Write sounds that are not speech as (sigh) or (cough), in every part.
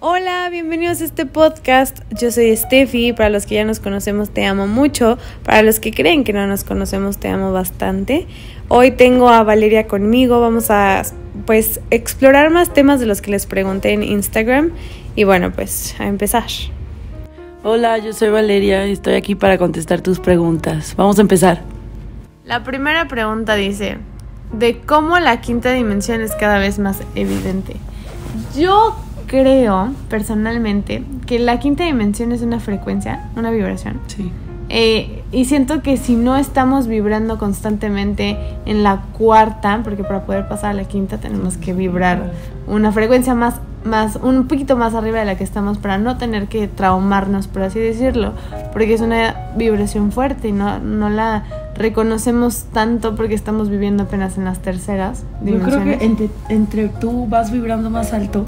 Hola, bienvenidos a este podcast. Yo soy Steffi. Para los que ya nos conocemos, te amo mucho. Para los que creen que no nos conocemos, te amo bastante. Hoy tengo a Valeria conmigo. Vamos a pues explorar más temas de los que les pregunté en Instagram. Y bueno, pues a empezar. Hola, yo soy Valeria y estoy aquí para contestar tus preguntas. Vamos a empezar. La primera pregunta dice, de cómo la quinta dimensión es cada vez más evidente. Yo creo, personalmente, que la quinta dimensión es una frecuencia, una vibración. Sí. Eh, y siento que si no estamos vibrando constantemente en la cuarta, porque para poder pasar a la quinta tenemos que vibrar una frecuencia más, más, un poquito más arriba de la que estamos para no tener que traumarnos, por así decirlo, porque es una vibración fuerte y no, no la reconocemos tanto porque estamos viviendo apenas en las terceras Yo creo dimensiones. que entre, entre tú vas vibrando más alto,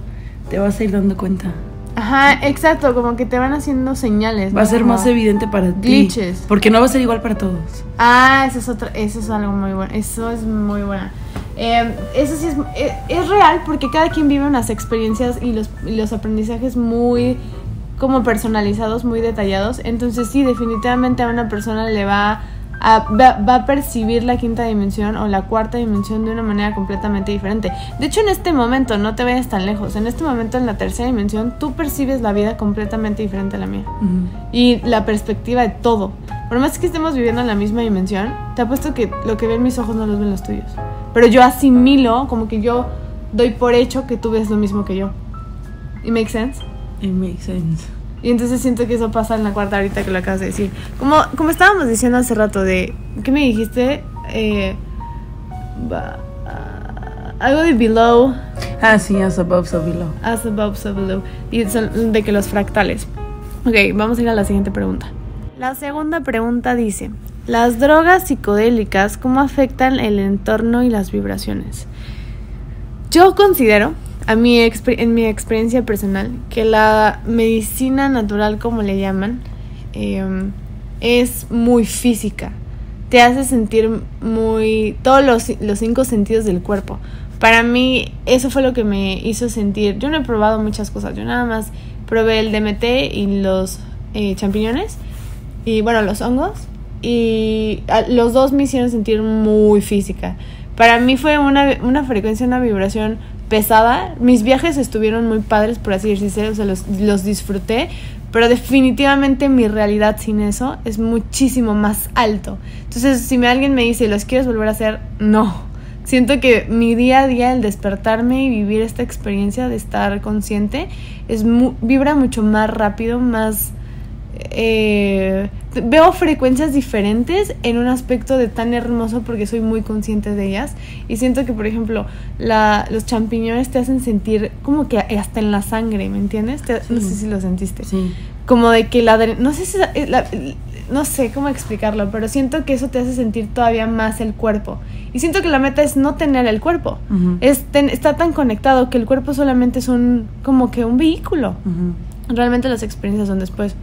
te vas a ir dando cuenta. Ajá, exacto, como que te van haciendo señales. Va a ¿no? ser más evidente para ti. glitches. Porque no va a ser igual para todos. Ah, eso es otra, eso es algo muy bueno, eso es muy buena. Eh, eso sí es, es, es real porque cada quien vive unas experiencias y los, y los aprendizajes muy como personalizados, muy detallados. Entonces sí, definitivamente a una persona le va a, va, va a percibir la quinta dimensión o la cuarta dimensión de una manera completamente diferente. De hecho, en este momento, no te vayas tan lejos, en este momento en la tercera dimensión, tú percibes la vida completamente diferente a la mía y la perspectiva de todo. Por más que estemos viviendo en la misma dimensión, te apuesto que lo que ven mis ojos no los ven los tuyos. Pero yo asimilo, como que yo doy por hecho que tú ves lo mismo que yo. ¿Y make sense? It makes sense. Y entonces siento que eso pasa en la cuarta ahorita que lo acabas de decir. Como, como estábamos diciendo hace rato de... ¿Qué me dijiste? Eh, ah, algo de below, Ah, sí, as above, so below. as above, so below. Y son de que los fractales. Ok, vamos a ir a la siguiente pregunta. La segunda pregunta dice, ¿las drogas psicodélicas cómo afectan el entorno y las vibraciones? Yo considero, a mi en mi experiencia personal, que la medicina natural, como le llaman, em, es muy física. Te hace sentir muy... todos los, los cinco sentidos del cuerpo. Para mí, eso fue lo que me hizo sentir. Yo no he probado muchas cosas. Yo nada más probé el DMT y los eh, champiñones. Y bueno, los hongos. Y los dos me hicieron sentir muy física. Para mí fue una, una frecuencia, una vibración pesada. Mis viajes estuvieron muy padres, por así decirse. O sea, los, los disfruté. Pero definitivamente mi realidad sin eso es muchísimo más alto. Entonces, si alguien me dice, ¿los quieres volver a hacer? No. Siento que mi día a día, el despertarme y vivir esta experiencia de estar consciente, es vibra mucho más rápido, más... eh, veo frecuencias diferentes en un aspecto de tan hermoso porque soy muy consciente de ellas y siento que por ejemplo la, los champiñones te hacen sentir como que hasta en la sangre, ¿me entiendes? Te- No sé si lo sentiste Sí. como de que la no sé si la- no sé cómo explicarlo, pero siento que eso te hace sentir todavía más el cuerpo. Y siento que la meta es no tener el cuerpo. Es ten- está tan conectado que el cuerpo solamente es un como que un vehículo. Ujú. Realmente las experiencias son después.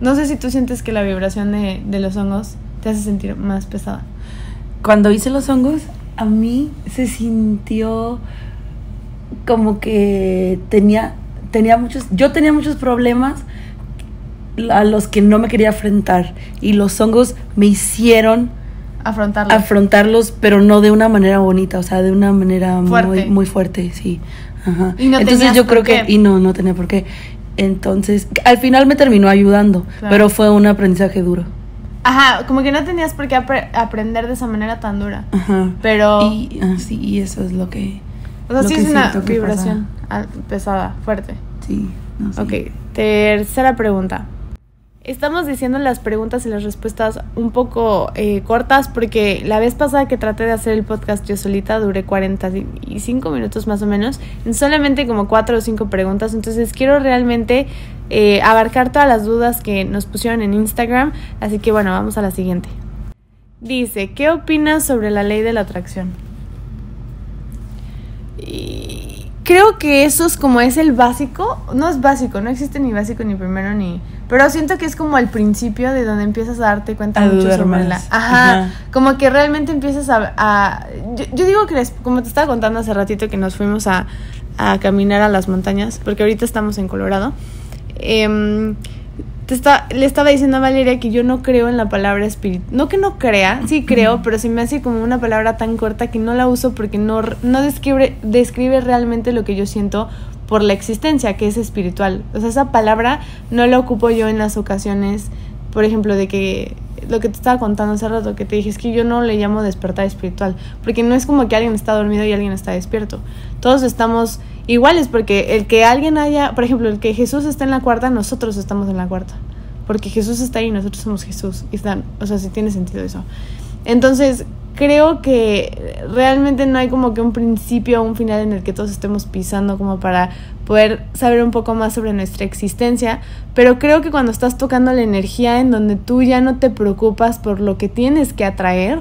No sé si tú sientes que la vibración de, de los hongos te hace sentir más pesada. Cuando hice los hongos, a mí se sintió como que tenía, tenía muchos, yo tenía muchos problemas a los que no me quería enfrentar y los hongos me hicieron Afrontarlo. afrontarlos, pero no de una manera bonita, o sea, de una manera Fuerte. muy muy fuerte, sí. Ajá. Y no Entonces yo creo que y no no tenía por qué. Entonces, al final me terminó ayudando, Claro. pero fue un aprendizaje duro. Ajá, como que no tenías por qué apre- aprender de esa manera tan dura. Ajá. Pero Y ah, sí, y eso es lo que o sea, sí es una vibración pesada, fuerte. sí, no, sí. Ok, tercera pregunta. Estamos diciendo las preguntas y las respuestas un poco eh, cortas porque la vez pasada que traté de hacer el podcast yo solita duré 45 minutos más o menos en solamente como 4 o 5 preguntas. Entonces quiero realmente eh, abarcar todas las dudas que nos pusieron en Instagram. Así que bueno, vamos a la siguiente. Dice, ¿qué opinas sobre la ley de la atracción? Y creo que eso es como es el básico. No es básico, no existe ni básico ni primero ni. Pero siento que es como al principio de donde empiezas a darte cuenta A mucho sobre la. Ajá, Ajá. Como que realmente empiezas a. a- yo, yo digo que les- como te estaba contando hace ratito que nos fuimos a, a caminar a las montañas, porque ahorita estamos en Colorado, em, te está, le estaba diciendo a Valeria que yo no creo en la palabra espíritu. No que no crea, sí creo, pero se me hace como una palabra tan corta que no la uso porque no, no describe, describe realmente lo que yo siento por la existencia, que es espiritual. O sea, esa palabra no la ocupo yo en las ocasiones, por ejemplo, de que lo que te estaba contando hace rato, que te dije, es que yo no le llamo despertar espiritual, porque no es como que alguien está dormido y alguien está despierto. Todos estamos iguales, porque el que alguien haya, por ejemplo, el que Jesús está en la cuarta, nosotros estamos en la cuarta. Porque Jesús está ahí y nosotros somos Jesús. Están, o sea, sí tiene sentido eso. Entonces, creo que realmente no hay como que un principio o un final en el que todos estemos pisando como para poder saber un poco más sobre nuestra existencia, pero creo que cuando estás tocando la energía en donde tú ya no te preocupas por lo que tienes que atraer,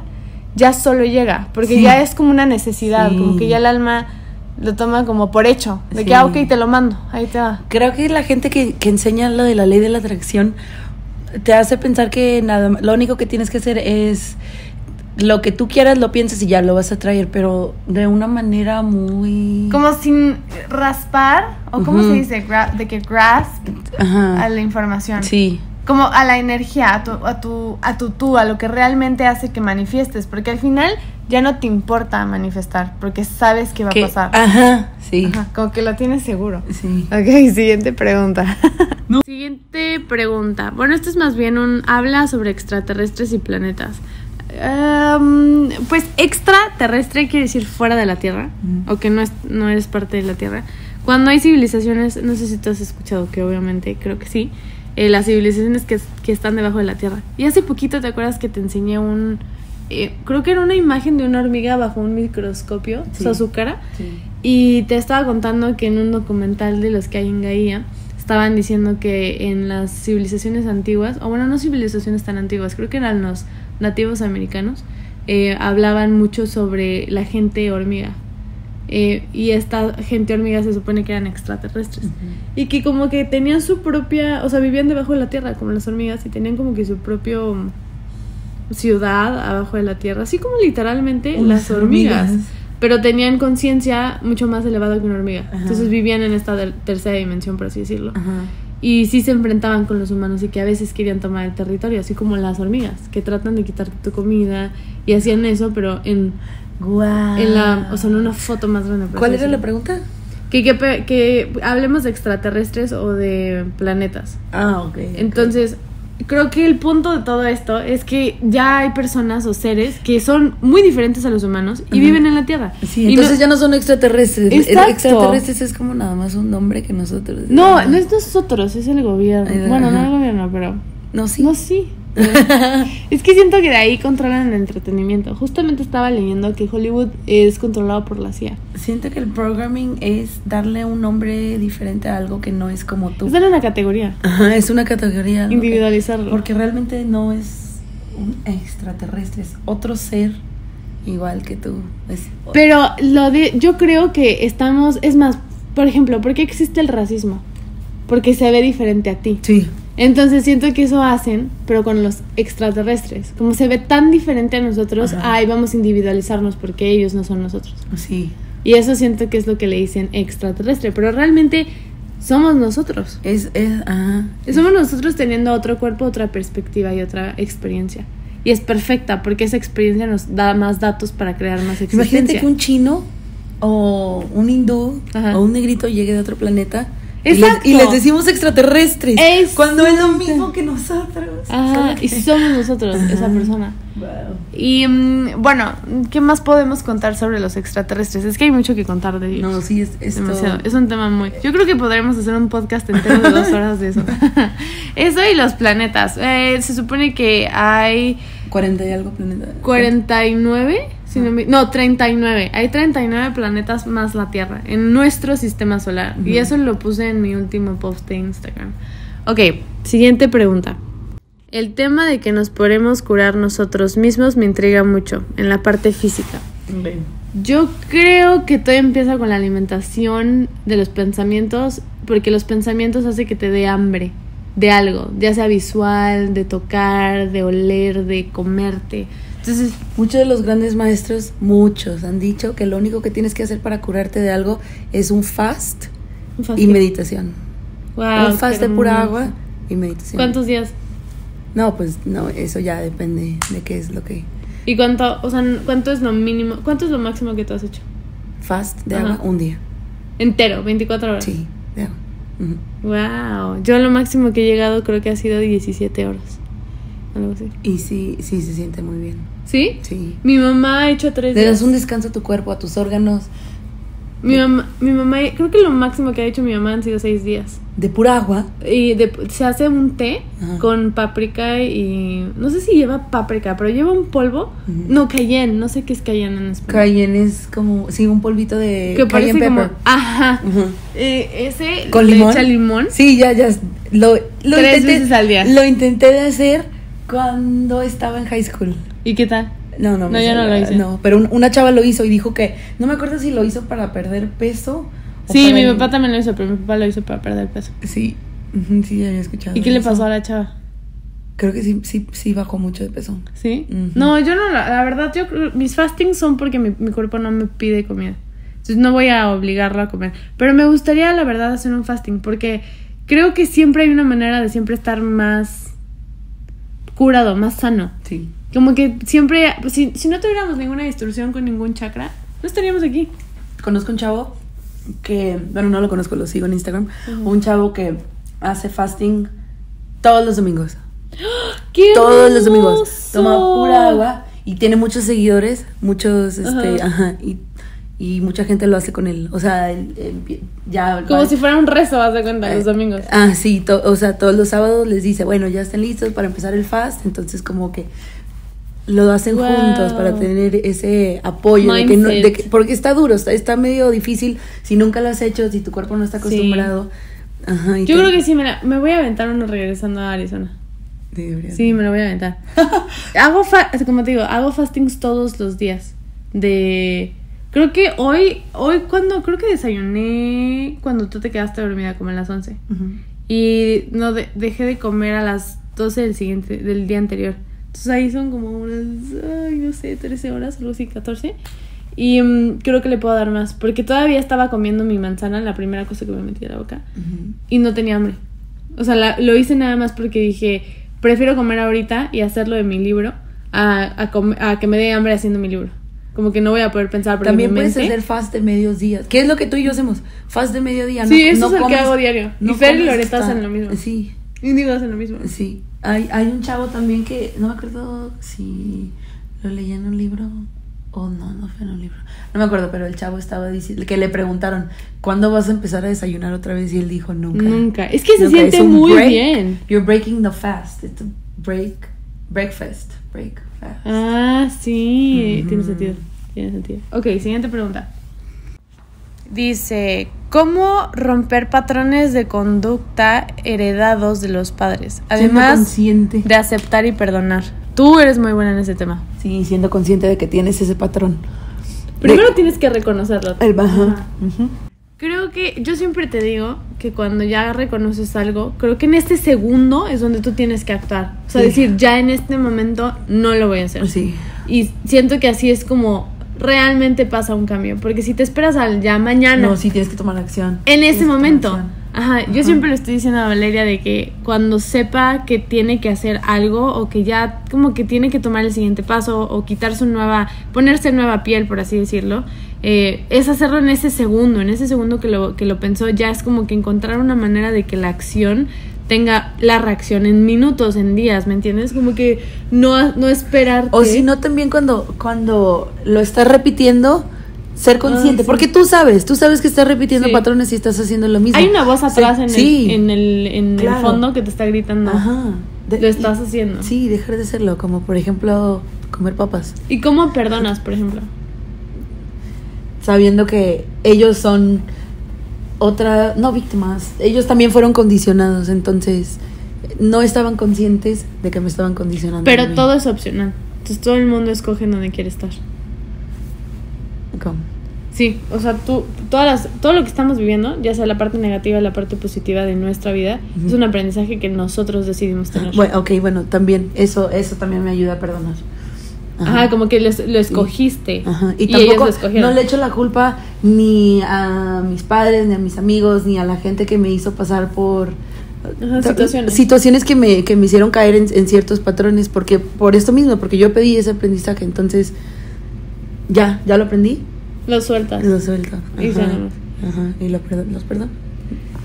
ya solo llega, porque ya es como una necesidad, como que ya el alma lo toma como por hecho, de que, ah, ok, te lo mando, ahí te va. Creo que la gente que, que enseña lo de la ley de la atracción te hace pensar que nada, lo único que tienes que hacer es lo que tú quieras lo piensas y ya lo vas a traer, pero de una manera muy... Como sin raspar, o cómo se dice, de que grasp a la información. Sí. Como a la energía, a tu, a tu, a tu tú, a lo que realmente hace que manifiestes, porque al final ya no te importa manifestar, porque sabes que va a pasar. Ajá, sí. como que lo tienes seguro. Sí. Ok, siguiente pregunta. (laughs) Siguiente pregunta. Bueno, esto es más bien un habla sobre extraterrestres y planetas. Um, pues extraterrestre quiere decir fuera de la Tierra, o que no, es, no eres parte de la Tierra. Cuando hay civilizaciones, no sé si tú has escuchado que obviamente creo que sí, eh, las civilizaciones que, que, están debajo de la Tierra. Y hace poquito te acuerdas que te enseñé un, eh, creo que era una imagen de una hormiga bajo un microscopio, su cara, y te estaba contando que en un documental de los que hay en Gaia, estaban diciendo que en las civilizaciones antiguas, o bueno, no civilizaciones tan antiguas, creo que eran los nativos americanos, eh, hablaban mucho sobre la gente hormiga. Eh, y esta gente hormiga se supone que eran extraterrestres. Y que como que tenían su propia, o sea, vivían debajo de la tierra como las hormigas y tenían como que su propio ciudad abajo de la tierra, así como literalmente las hormigas. Pero tenían conciencia mucho más elevada que una hormiga. Entonces vivían en esta tercera dimensión, por así decirlo. Y sí se enfrentaban con los humanos y que a veces querían tomar el territorio, así como las hormigas, que tratan de quitarte tu comida y hacían eso, pero en, en la, o sea, en una foto más grande. ¿Cuál era la pregunta? Que, que, que, hablemos de extraterrestres o de planetas. Ah, ok. Entonces, creo que el punto de todo esto es que ya hay personas o seres que son muy diferentes a los humanos y viven en la Tierra. Sí, entonces ya no son extraterrestres. Extraterrestres es como nada más un nombre que nosotros. No, no es nosotros, es el gobierno. bueno, no el gobierno, pero. No, sí. No, sí. Es que siento que de ahí controlan el entretenimiento. Justamente estaba leyendo que Hollywood es controlado por la CIA. Siento que el programming es darle un nombre diferente a algo que no es como tú. Es darle una categoría. Ajá, es una categoría. Individualizarlo. Porque realmente no es un extraterrestre, es otro ser igual que tú. Pero lo de, yo creo que estamos, es más, por ejemplo, ¿por qué existe el racismo? Porque se ve diferente a ti. Sí. Entonces siento que eso hacen, pero con los extraterrestres. Como se ve tan diferente a nosotros, ahí vamos a individualizarnos porque ellos no son nosotros. Sí. Y eso siento que es lo que le dicen extraterrestre, pero realmente somos nosotros. Es, es, ajá. Somos nosotros teniendo otro cuerpo, otra perspectiva y otra experiencia. Y es perfecta porque esa experiencia nos da más datos para crear más experiencia. Imagínate que un chino o un hindú o un negrito llegue de otro planeta Exacto. Y, les, decimos extraterrestres. Cuando es lo mismo que nosotros. Ajá, y somos nosotros, esa persona. Y mm, bueno, ¿qué más podemos contar sobre los extraterrestres? Es que hay mucho que contar de ellos. No, sí, es, es demasiado. Es un tema muy. Yo creo que podremos hacer un podcast entero de dos horas de eso. (laughs) (laughs) eso y los planetas. Eh, se supone que hay. 40 y algo planetas. 49 no, 39. Hay 39 planetas más la Tierra en nuestro sistema solar. Y eso lo puse en mi último post de Instagram. Ok, siguiente pregunta. El tema de que nos podemos curar nosotros mismos me intriga mucho en la parte física. Yo creo que todo empieza con la alimentación de los pensamientos, porque los pensamientos hacen que te dé hambre de algo, ya sea visual, de tocar, de oler, de comerte. Entonces, Muchos de los grandes maestros, muchos, han dicho que lo único que tienes que hacer para curarte de algo es un fast un y fasting. meditación. Wow, un fast de pura agua y meditación. ¿Cuántos días? No, pues no, eso ya depende de qué es lo que... ¿Y cuánto, o sea, cuánto es lo mínimo, cuánto es lo máximo que tú has hecho? Fast de Ajá. agua, un día. Entero, 24 horas. Sí, de agua. Ujú. Wow. Yo lo máximo que he llegado creo que ha sido 17 horas. Algo así. Y sí, sí se siente muy bien. ¿Sí? Sí. Mi mamá ha hecho tres Le días. das un descanso a tu cuerpo, a tus órganos, Mi mamá, mi mamá, creo que lo máximo que ha hecho mi mamá han sido seis días. de pura agua. Y de- se hace un té Ajá. con paprika y... No sé si lleva paprika, pero lleva un polvo. No, cayenne. No sé qué es cayenne en español. Cayenne es como, sí, un polvito de que parece cayenne como... pepper. Ajá. Eh, ese ¿Con le limón? echa limón. Sí, ya, ya. Lo, lo Tres intenté, veces al día. Lo intenté de hacer cuando estaba en high school. ¿Y qué tal? No, no, No, yo no lo hice. No, pero un- una chava lo hizo y dijo que, no me acuerdo si lo hizo para perder peso. o Sí, mi el- papá también lo hizo, pero mi papá lo hizo para perder peso. Sí, sí, ya había escuchado. ¿Y qué le pasó a la chava? Creo que sí, sí, sí bajó mucho de peso. ¿Sí? No, yo no, la, la verdad, yo mis fastings son porque mi, mi cuerpo no me pide comida. Entonces no voy a obligarlo a comer. Pero me gustaría, la verdad, hacer un fasting porque creo que siempre hay una manera de siempre estar más curado, más sano. Sí. Como que siempre, si, si no tuviéramos ninguna distorsión con ningún chakra, no estaríamos aquí. Conozco un chavo que, bueno, no lo conozco, lo sigo en Instagram. Un chavo que hace fasting todos los domingos. (gasps) ¡Qué todos los domingos. Toma pura agua y tiene muchos seguidores, muchos, este, Ajá. ajá, y, y mucha gente lo hace con él. O sea, él- él ya... Como si fuera un rezo, haz de cuenta, eh, los domingos. Ah, sí, to- o sea, todos los sábados les dice, bueno, ya están listos para empezar el fast, entonces como que lo hacen Wow. juntos para tener ese apoyo, de que no- de Mindset. que- porque está duro, está, está medio difícil si nunca lo has hecho, si tu cuerpo no está Sí. acostumbrado. Ajá, Yo te- creo que sí, me, la- me voy a aventar uno regresando a Arizona. Sí, me lo voy a aventar. (laughs) hago, fa- como te digo, hago fastings todos los días. De... Creo que hoy, hoy cuando, creo que desayuné cuando tú te quedaste dormida como a las 11. Ujú. Y no, de- dejé de comer a las 12 del siguiente, del día anterior. Entonces ahí son como unas, ay, no sé, 13 horas, algo así, 14. Y mm, creo que le puedo dar más, porque todavía estaba comiendo mi manzana, la primera cosa que me metí a la boca y no tenía hambre. O sea, la- lo hice nada más porque dije, prefiero comer ahorita y hacerlo de mi libro a, a, come- a que me dé hambre haciendo mi libro. Como que no voy a poder pensar También puedes hacer fast de medios días. ¿Qué es lo que tú y yo hacemos? Fast de mediodía. Sí, no, eso no es el que hago diario. no y Fer y Loreta hasta- hacen lo mismo. Sí, Y digo, hacen lo mismo. Sí, hay, hay un chavo también que no me acuerdo si lo leí en un libro o no, no fue en un libro. No me acuerdo, pero el chavo estaba diciendo que le preguntaron, ¿cuándo vas a empezar a desayunar otra vez? Y él dijo, nunca. Nunca. Es que se Nunca. siente muy break. bien. You're breaking the fast. It's a break, breakfast, break Ah, sí. Tiene sentido. Tiene sentido. Ok, siguiente pregunta. Dice, ¿cómo romper patrones de conducta heredados de los padres? Además consciente. de aceptar y perdonar. Tú eres muy buena en ese tema. Sí, siendo consciente de que tienes ese patrón. Primero De- tienes que reconocerlo. el baja. Ajá. Creo que yo siempre te digo que cuando ya reconoces algo, creo que en este segundo es donde tú tienes que actuar. O sea, Sí. decir, ya en este momento no lo voy a hacer. Sí. Y siento que así es como realmente pasa un cambio. Porque si te esperas al ya mañana, No, sí tienes que tomar acción. en ese momento. Ajá, yo Ajá. siempre le estoy diciendo a Valeria de que cuando sepa que tiene que hacer algo o que ya como que tiene que tomar el siguiente paso o quitar su nueva, ponerse nueva piel, por así decirlo, eh, es hacerlo en ese segundo, en ese segundo que lo, que lo pensó, ya es como que encontrar una manera de que la acción tenga la reacción en minutos, en días, ¿me entiendes? Como que no, no esperar. O si no, también cuando, cuando lo estás repitiendo, ser consciente. sí. Porque tú sabes, tú sabes que estás repitiendo Sí. patrones y estás haciendo lo mismo. Hay una voz atrás Sí, en, el, en, el, en el Claro. fondo que te está gritando. Ajá. De- Lo estás y- haciendo. Sí, dejar de hacerlo. Como por ejemplo, comer papas. ¿Y cómo perdonas, por ejemplo? Sabiendo que ellos son otra, no víctimas. Ellos también fueron condicionados. Entonces, no estaban conscientes de que me estaban condicionando. Pero todo es opcional. Entonces todo el mundo escoge en donde quiere estar. ¿Cómo? Sí, o sea, tú, todas las, todo lo que estamos viviendo, ya sea la parte negativa, la parte positiva de nuestra vida, es un aprendizaje que nosotros decidimos tener. Bueno, ok, bueno, también eso, eso también me ayuda a perdonar. Ajá, como que les- lo escogiste. Ajá, Y, Y, ellos tampoco lo no le echo la culpa ni a mis padres, ni a mis amigos, ni a la gente que me hizo pasar por Ajá, situaciones. situaciones que me, que me hicieron caer en, en ciertos patrones, porque por esto mismo, porque yo pedí ese aprendizaje, entonces ya, ya lo aprendí, Lo sueltas. lo suelto. Y Ajá, no. ajá, y lo los perdono.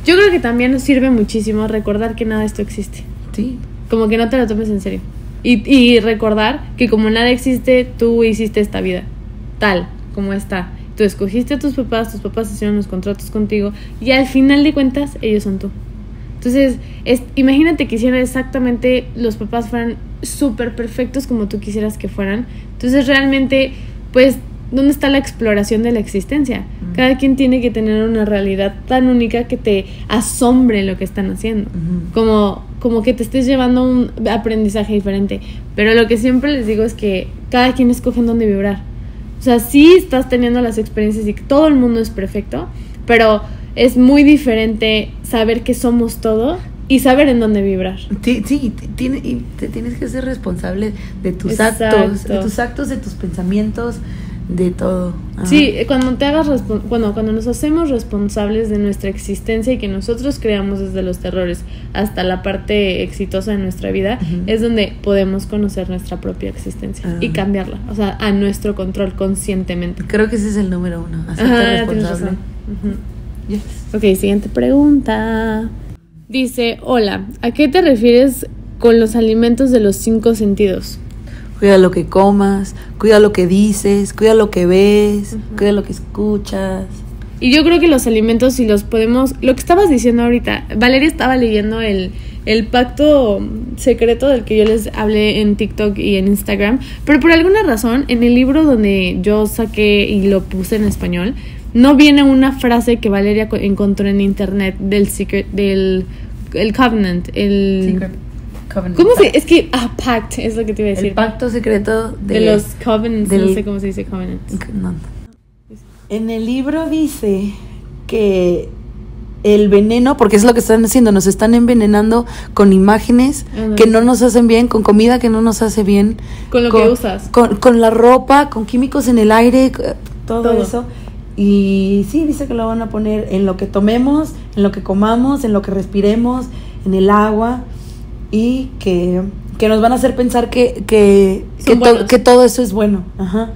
Yo creo que también nos sirve muchísimo recordar que nada de esto existe. Sí, Como que no te lo tomes en serio. Y, y recordar que como nada existe, tú hiciste esta vida. Tal como está. Tú escogiste a tus papás, tus papás hicieron los contratos contigo. Y al final de cuentas, ellos son tú. Entonces, es, imagínate que hicieran exactamente los papás fueran súper perfectos como tú quisieras que fueran. Entonces, realmente, pues, ¿dónde está la exploración de la existencia? Cada quien tiene que tener una realidad tan única que te asombre lo que están haciendo. Como, como que te estés llevando un aprendizaje diferente. Pero lo que siempre les digo es que cada quien escoge en dónde vibrar. O sea, sí estás teniendo las experiencias y que todo el mundo es perfecto, pero es muy diferente saber que somos todo y saber en dónde vibrar. Sí, sí, t- tiene, y te tienes que ser responsable de tus Exacto. actos, de tus actos, de tus pensamientos, de todo. Ajá. Sí, cuando te hagas bueno, cuando nos hacemos responsables de nuestra existencia y que nosotros creamos desde los terrores hasta la parte exitosa de nuestra vida, es donde podemos conocer nuestra propia existencia Ah. y cambiarla, o sea, a nuestro control conscientemente. Creo que ese es el número uno, hacerte tienes responsable. Yes. Ok, siguiente pregunta. Dice, hola, ¿a qué te refieres con los alimentos de los cinco sentidos? Cuida lo que comas, cuida lo que dices, cuida lo que ves, cuida lo que escuchas. Y yo creo que los alimentos, si los podemos. Lo que estabas diciendo ahorita, Valeria estaba leyendo el, el pacto secreto del que yo les hablé en TikTok y en Instagram. Pero por alguna razón, en el libro donde yo saqué y lo puse en español, no viene una frase que Valeria co- encontró en internet del secret, del el covenant, el. Secret covenant. ¿Cómo se.? Es que. Ah, pact, es lo que te iba a decir. El pacto secreto de, de, los covenants, no sé cómo se dice covenants. No. En el libro dice que el veneno, porque es lo que están haciendo, nos están envenenando con imágenes que no nos hacen bien, con comida que no nos hace bien. Con lo que usas. Con, con la ropa, con químicos en el aire, todo, Todo. eso. Y sí, dice que lo van a poner en lo que tomemos, en lo que comamos, en lo que respiremos, en el agua y que, que nos van a hacer pensar que, que, que, to- que todo eso es bueno. Ajá.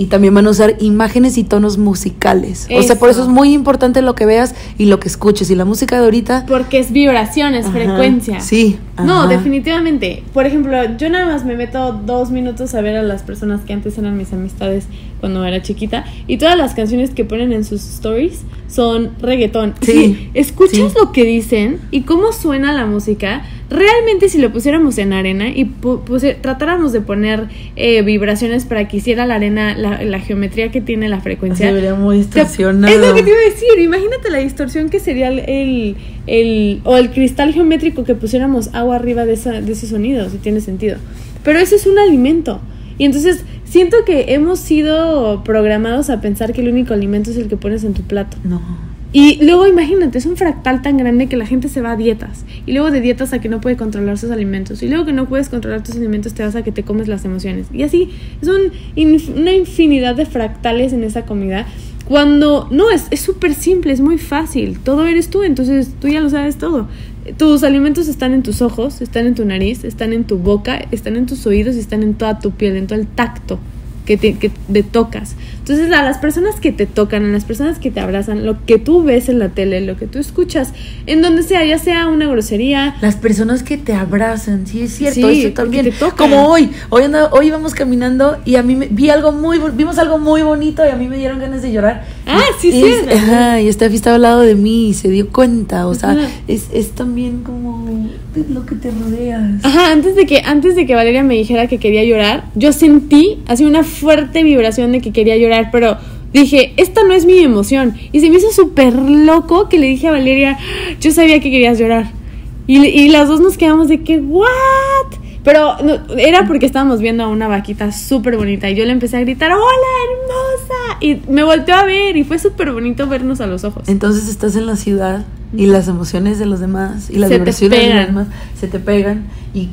Y también van a usar imágenes y tonos musicales. O sea, por eso es muy importante lo que veas y lo que escuches. Y la música de ahorita... Porque es vibración, es Ajá, frecuencia. Sí. No, definitivamente. Por ejemplo, yo nada más me meto dos minutos a ver a las personas que antes eran mis amistades cuando era chiquita y todas las canciones que ponen en sus stories son reggaetón. Sí, si escuchas sí. lo que dicen y cómo suena la música, realmente si lo pusiéramos en arena y tratáramos de poner eh, vibraciones para que hiciera la arena la, la geometría que tiene la frecuencia, Se vería muy distorsionado. Es lo que te iba a decir. Imagínate la distorsión que sería el, el, o el cristal geométrico que pusiéramos agua arriba de, esa, de ese sonido, si tiene sentido. Pero ese es un alimento. Y entonces siento que hemos sido programados a pensar que el único alimento es el que pones en tu plato. No. Y luego imagínate, es un fractal tan grande que la gente se va a dietas. Y luego de dietas a que no puede controlar sus alimentos. Y luego que no puedes controlar tus alimentos te vas a que te comes las emociones. Y así, es un una infinidad de fractales en esa comida. Cuando no, es es súper simple, es muy fácil. Todo eres tú, entonces tú ya lo sabes todo. Tus alimentos están en tus ojos, están en tu nariz, están en tu boca, están en tus oídos y están en toda tu piel, en todo el tacto que te, que te tocas. Entonces, a las personas que te tocan, a las personas que te abrazan, lo que tú ves en la tele, lo que tú escuchas, en donde sea, ya sea una grosería, Las personas que te abrazan, sí es cierto, Sí, eso también. te tocan. Como hoy, hoy anda- hoy íbamos caminando y a mí me, vi algo muy vimos algo muy bonito y a mí me dieron ganas de llorar. Ah, sí, y, sí. Ajá, y Steffi estaba al lado de mí y se dio cuenta, o sea, es, es también como lo que te rodeas. Ajá, antes de que antes de que Valeria me dijera que quería llorar, yo sentí así una fuerte vibración de que quería llorar, pero dije, esta no es mi emoción. Y se me hizo súper loco que le dije a Valeria, yo sabía que querías llorar. Y, y las dos nos quedamos de que, ¿what? Pero no, era porque estábamos viendo a una vaquita súper bonita y yo le empecé a gritar, ¡Hola, hermosa! Y me volteó a ver y fue súper bonito vernos a los ojos. Entonces estás en la ciudad y las emociones de los demás y las Se vibraciones de los demás se te pegan y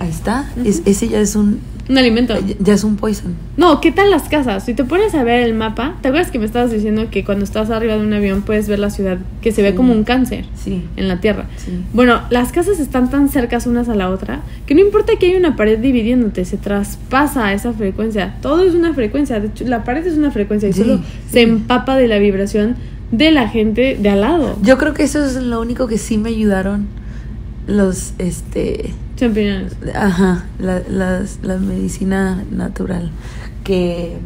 ahí está. es, ese ya es un Un alimento. Ya- Ya es un poison. No, ¿qué tal las casas? Si te pones a ver el mapa, ¿te acuerdas que me estabas diciendo que cuando estás arriba de un avión puedes ver la ciudad que se ve como un cáncer Sí. en la Tierra? Sí. Bueno, las casas están tan cercas unas a la otra que no importa que haya una pared dividiéndote, se traspasa esa frecuencia. Todo es una frecuencia, de hecho, la pared es una frecuencia y solo se empapa de la vibración de la gente de al lado. Yo creo que eso es lo único que sí me ayudaron los, este, Champiñones. ajá, la, las- la medicina natural que,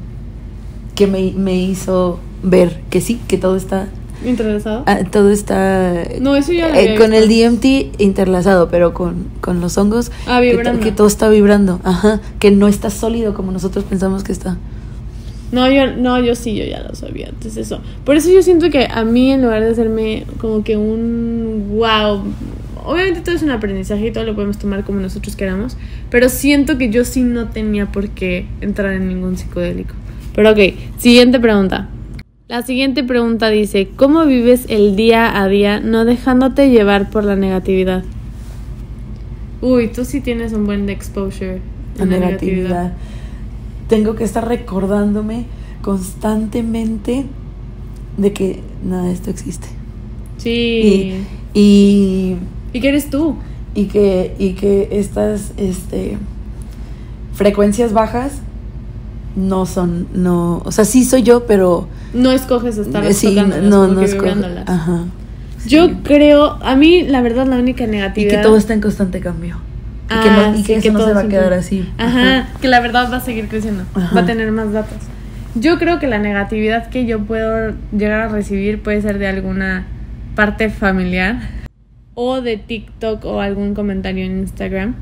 que me, me hizo ver que sí, que todo está, ¿Entrelazado? ah, todo está No, eso ya lo eh, con el. DMT interlazado, pero con, con los hongos Ah, que, vibrando. que todo está vibrando, ajá, que no está sólido como nosotros pensamos que está. No, yo, no, yo sí, yo ya lo sabía antes eso. Por eso yo siento que a mí, en lugar de hacerme como que un wow, obviamente todo es un aprendizaje y todo lo podemos tomar como nosotros queramos, pero siento que yo sí no tenía por qué entrar en ningún psicodélico. Pero ok, siguiente pregunta. La siguiente pregunta dice, ¿cómo vives el día a día no dejándote llevar por la negatividad? Uy, tú sí tienes un buen exposure La en la negatividad. negatividad. Tengo que estar recordándome constantemente de que nada de esto existe. Sí. Y, y, ¿Y qué eres tú? y que, y que estas este, frecuencias bajas no son, no, o sea, sí soy yo, pero No escoges estar eh, sí, no, no que. Ajá. Yo Sí. creo, a mí la verdad la única Y negatividad... que todo está en constante cambio. Y que, Ah, no, y sí, que eso no todo se va a quedar así. Ajá, que la verdad va a seguir creciendo, Ajá. va a tener más datos. Yo creo que la negatividad que yo puedo llegar a recibir puede ser de alguna parte familiar o de TikTok o algún comentario en Instagram.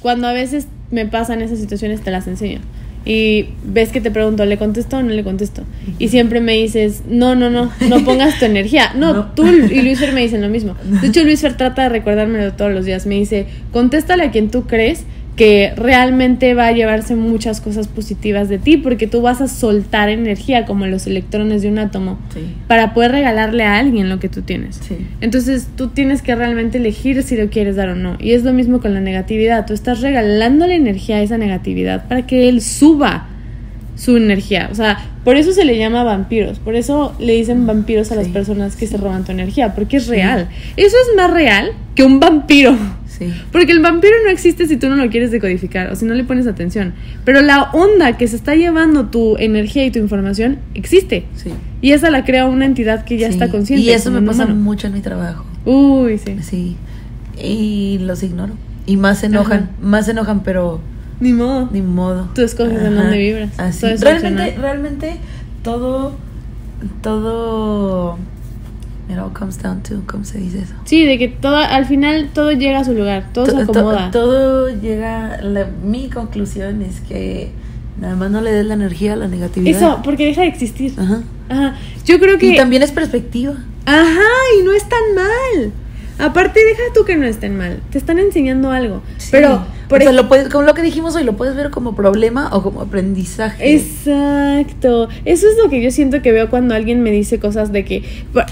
Cuando a veces me pasan esas situaciones te las enseño. Y ves que te pregunto, ¿le contesto o no le contesto? Y siempre me dices, no, no, no, no (laughs) pongas tu energía. No, No. tú y Luis Fer me dicen lo mismo. De hecho, Luis Fer trata de recordármelo todos los días. Me dice, contéstale a quien tú crees que realmente va a llevarse muchas cosas positivas de ti, porque tú vas a soltar energía como los electrones de un átomo Sí. para poder regalarle a alguien lo que tú tienes. Sí. Entonces tú tienes que realmente elegir si lo quieres dar o no. Y es lo mismo con la negatividad. Tú estás regalándole energía a esa negatividad para que él suba su energía. O sea, por eso se le llama vampiros. Por eso le dicen vampiros a las Sí. personas que se roban tu energía. Porque es real. Eso es más real que un vampiro. Sí. Porque el vampiro no existe si tú no lo quieres decodificar o si no le pones atención. Pero la onda que se está llevando tu energía y tu información existe. Sí. Y esa la crea una entidad que ya está consciente. Y eso me pasa humano. mucho en mi trabajo. Uy, sí. Sí. Y los ignoro. Y más se enojan. Ajá. Más se enojan, pero Ni modo. ni modo. Tú escoges en dónde vibras. Así. Es Realmente, opcional. realmente todo, todo, it all comes down to, ¿cómo se dice eso? Sí, de que todo, al final todo llega a su lugar, todo se to- acomoda. todo llega, la- mi conclusión es que nada más no le des la energía a la negatividad. Eso, porque deja de existir. Ajá. Ajá. Yo creo que. Y también es perspectiva. Ajá, y no es tan mal. Aparte, deja tú que no estén mal. Te están enseñando algo. Sí. Pero, por o sea, ej- lo puedes, como lo que dijimos hoy, lo puedes ver como problema o como aprendizaje. Exacto. Eso es lo que yo siento que veo cuando alguien me dice cosas de que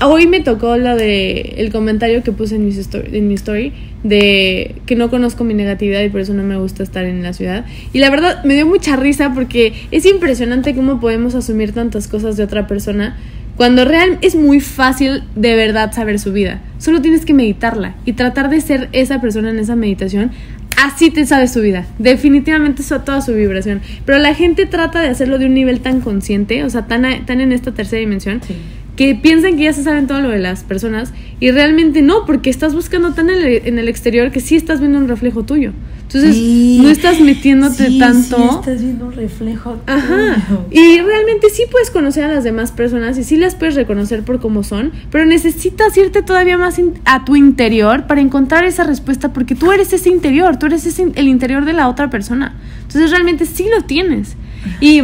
hoy me tocó lo de el comentario que puse en mi story, en mi story de que no conozco mi negatividad y por eso no me gusta estar en la ciudad. Y la verdad me dio mucha risa porque es impresionante cómo podemos asumir tantas cosas de otra persona cuando real es muy fácil de verdad saber su vida. Solo tienes que meditarla y tratar de ser esa persona en esa meditación. Así te sabes su vida. Definitivamente eso toda su vibración. Pero la gente trata de hacerlo de un nivel tan consciente, o sea, tan, tan en esta tercera dimensión, Sí. Que piensan que ya se saben todo lo de las personas y realmente no, porque estás buscando tan en el, en el exterior que sí estás viendo un reflejo tuyo. Entonces, Sí. no estás metiéndote Sí, tanto. sí, estás viendo un reflejo. Ajá. tuyo. Y realmente sí puedes conocer a las demás personas y sí las puedes reconocer por cómo son, pero necesitas irte todavía más a tu interior para encontrar esa respuesta porque tú eres ese interior, tú eres ese, el interior de la otra persona. Entonces realmente sí lo tienes. Y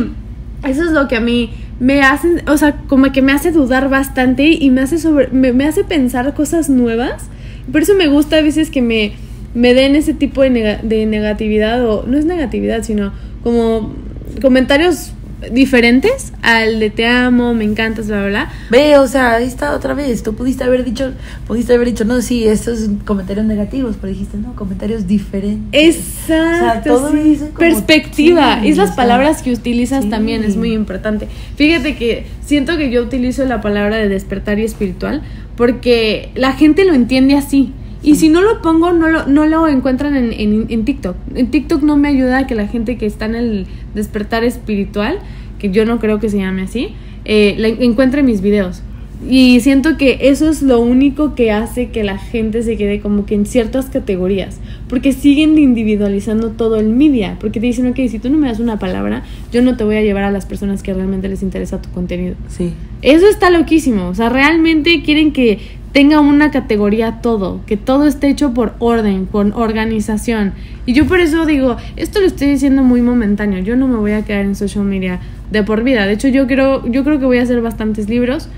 eso es lo que a mí me hace, o sea, como que me hace dudar bastante y me hace sobre me, me hace pensar cosas nuevas. Por eso me gusta a veces que me me den ese tipo de, de negatividad o no es negatividad, sino como comentarios diferentes al de te amo, me encantas, bla, bla, bla. Ve, o sea, ahí está otra vez. Tú pudiste haber dicho, pudiste haber dicho, no, sí, estos comentarios negativos, pero dijiste, no, comentarios diferentes. Exacto. O sea, todo sí. como- Perspectiva. sí, es las o sea, palabras que utilizas sí. también, es muy importante. Fíjate que siento que yo utilizo la palabra de despertar y espiritual porque la gente lo entiende así. Y si no lo pongo, no lo, no lo encuentran en, en, en TikTok. En TikTok no me ayuda a que la gente que está en el despertar espiritual, que yo no creo que se llame así, eh, la encuentre mis videos. Y siento que eso es lo único que hace que la gente se quede como que en ciertas categorías. Porque siguen individualizando todo el media. Porque te dicen, ok, si tú no me das una palabra, yo no te voy a llevar a las personas que realmente les interesa tu contenido. Sí. Eso está loquísimo. O sea, realmente quieren que tenga una categoría todo, que todo esté hecho por orden, por organización. Y yo por eso digo, esto lo estoy diciendo muy momentáneo. Yo no me voy a quedar en social media de por vida. De hecho, yo creo, yo creo que voy a hacer bastantes libros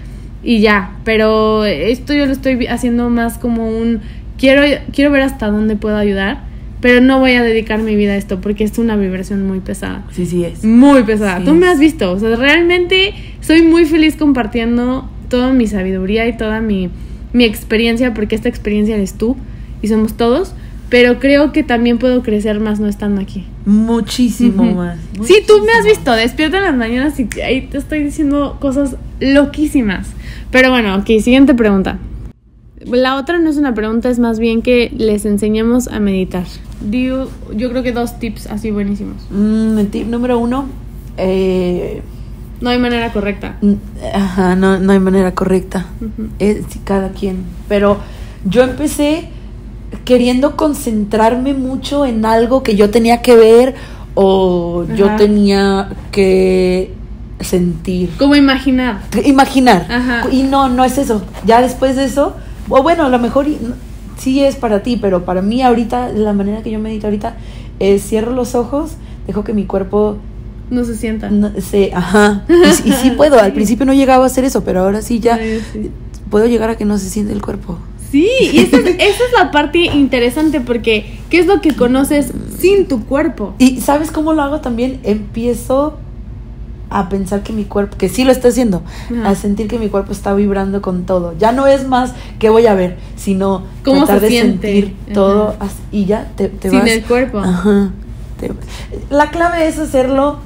y ya. Pero esto yo lo estoy haciendo más como un quiero, quiero ver hasta dónde puedo ayudar. Pero no voy a dedicar mi vida a esto porque es una vibración muy pesada Sí, sí es. muy pesada. Sí. Tú me has visto, o sea, realmente soy muy feliz compartiendo toda mi sabiduría y toda mi, mi experiencia, porque esta experiencia eres tú y somos todos, pero creo que también puedo crecer más no estando aquí. Muchísimo más. Sí, tú me has visto, despierta en las mañanas y ahí te estoy diciendo cosas loquísimas. Pero bueno, ok, siguiente pregunta. La otra no es una pregunta, es más bien que les enseñemos a meditar. Digo, yo creo que dos tips así buenísimos. Mm, el tip número uno. Eh, No hay manera correcta. ajá, no, no hay manera correcta. Es cada quien. Pero yo empecé queriendo concentrarme mucho en algo que yo tenía que ver o yo tenía que sentir. Como imaginar. Imaginar. Ajá. Y no, no es eso. Ya después de eso, o bueno, a lo mejor sí es para ti, pero para mí ahorita, la manera que yo medito ahorita es cierro los ojos, dejo que mi cuerpo No se sienta. no, se, ajá. Y, y sí (laughs) puedo, al Sí. principio no llegaba a hacer eso, pero ahora sí ya sí. puedo llegar a que no se siente el cuerpo. Sí, y esa es, (laughs) esa es la parte interesante porque ¿qué es lo que conoces sin tu cuerpo? Y ¿sabes cómo lo hago también? Empiezo a pensar que mi cuerpo, que sí lo está haciendo, Ajá. a sentir que mi cuerpo está vibrando con todo. Ya no es más que voy a ver, sino ¿Cómo tratar se de siente? sentir Ajá. todo as- y ya te, te Sin vas. el cuerpo. Ajá. Te- la clave es hacerlo.